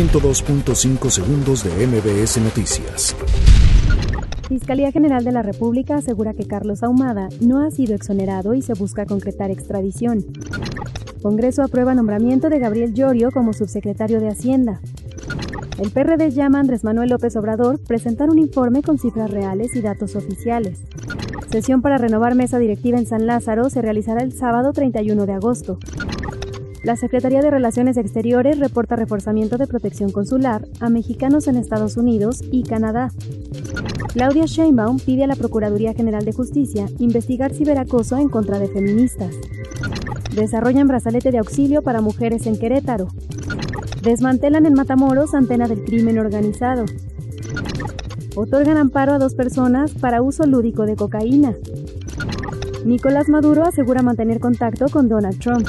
102.5 segundos de MBS Noticias. Fiscalía General de la República asegura que Carlos Ahumada no ha sido exonerado y se busca concretar extradición. Congreso aprueba nombramiento de Gabriel Llorio como subsecretario de Hacienda. El PRD llama a Andrés Manuel López Obrador presentar un informe con cifras reales y datos oficiales. Sesión para renovar mesa directiva en San Lázaro se realizará el sábado 31 de agosto. La Secretaría de Relaciones Exteriores reporta reforzamiento de protección consular a mexicanos en Estados Unidos y Canadá. Claudia Sheinbaum pide a la Procuraduría General de Justicia investigar ciberacoso en contra de feministas. Desarrollan brazalete de auxilio para mujeres en Querétaro. Desmantelan en Matamoros antena del crimen organizado. Otorgan amparo a dos personas para uso lúdico de cocaína. Nicolás Maduro asegura mantener contacto con Donald Trump.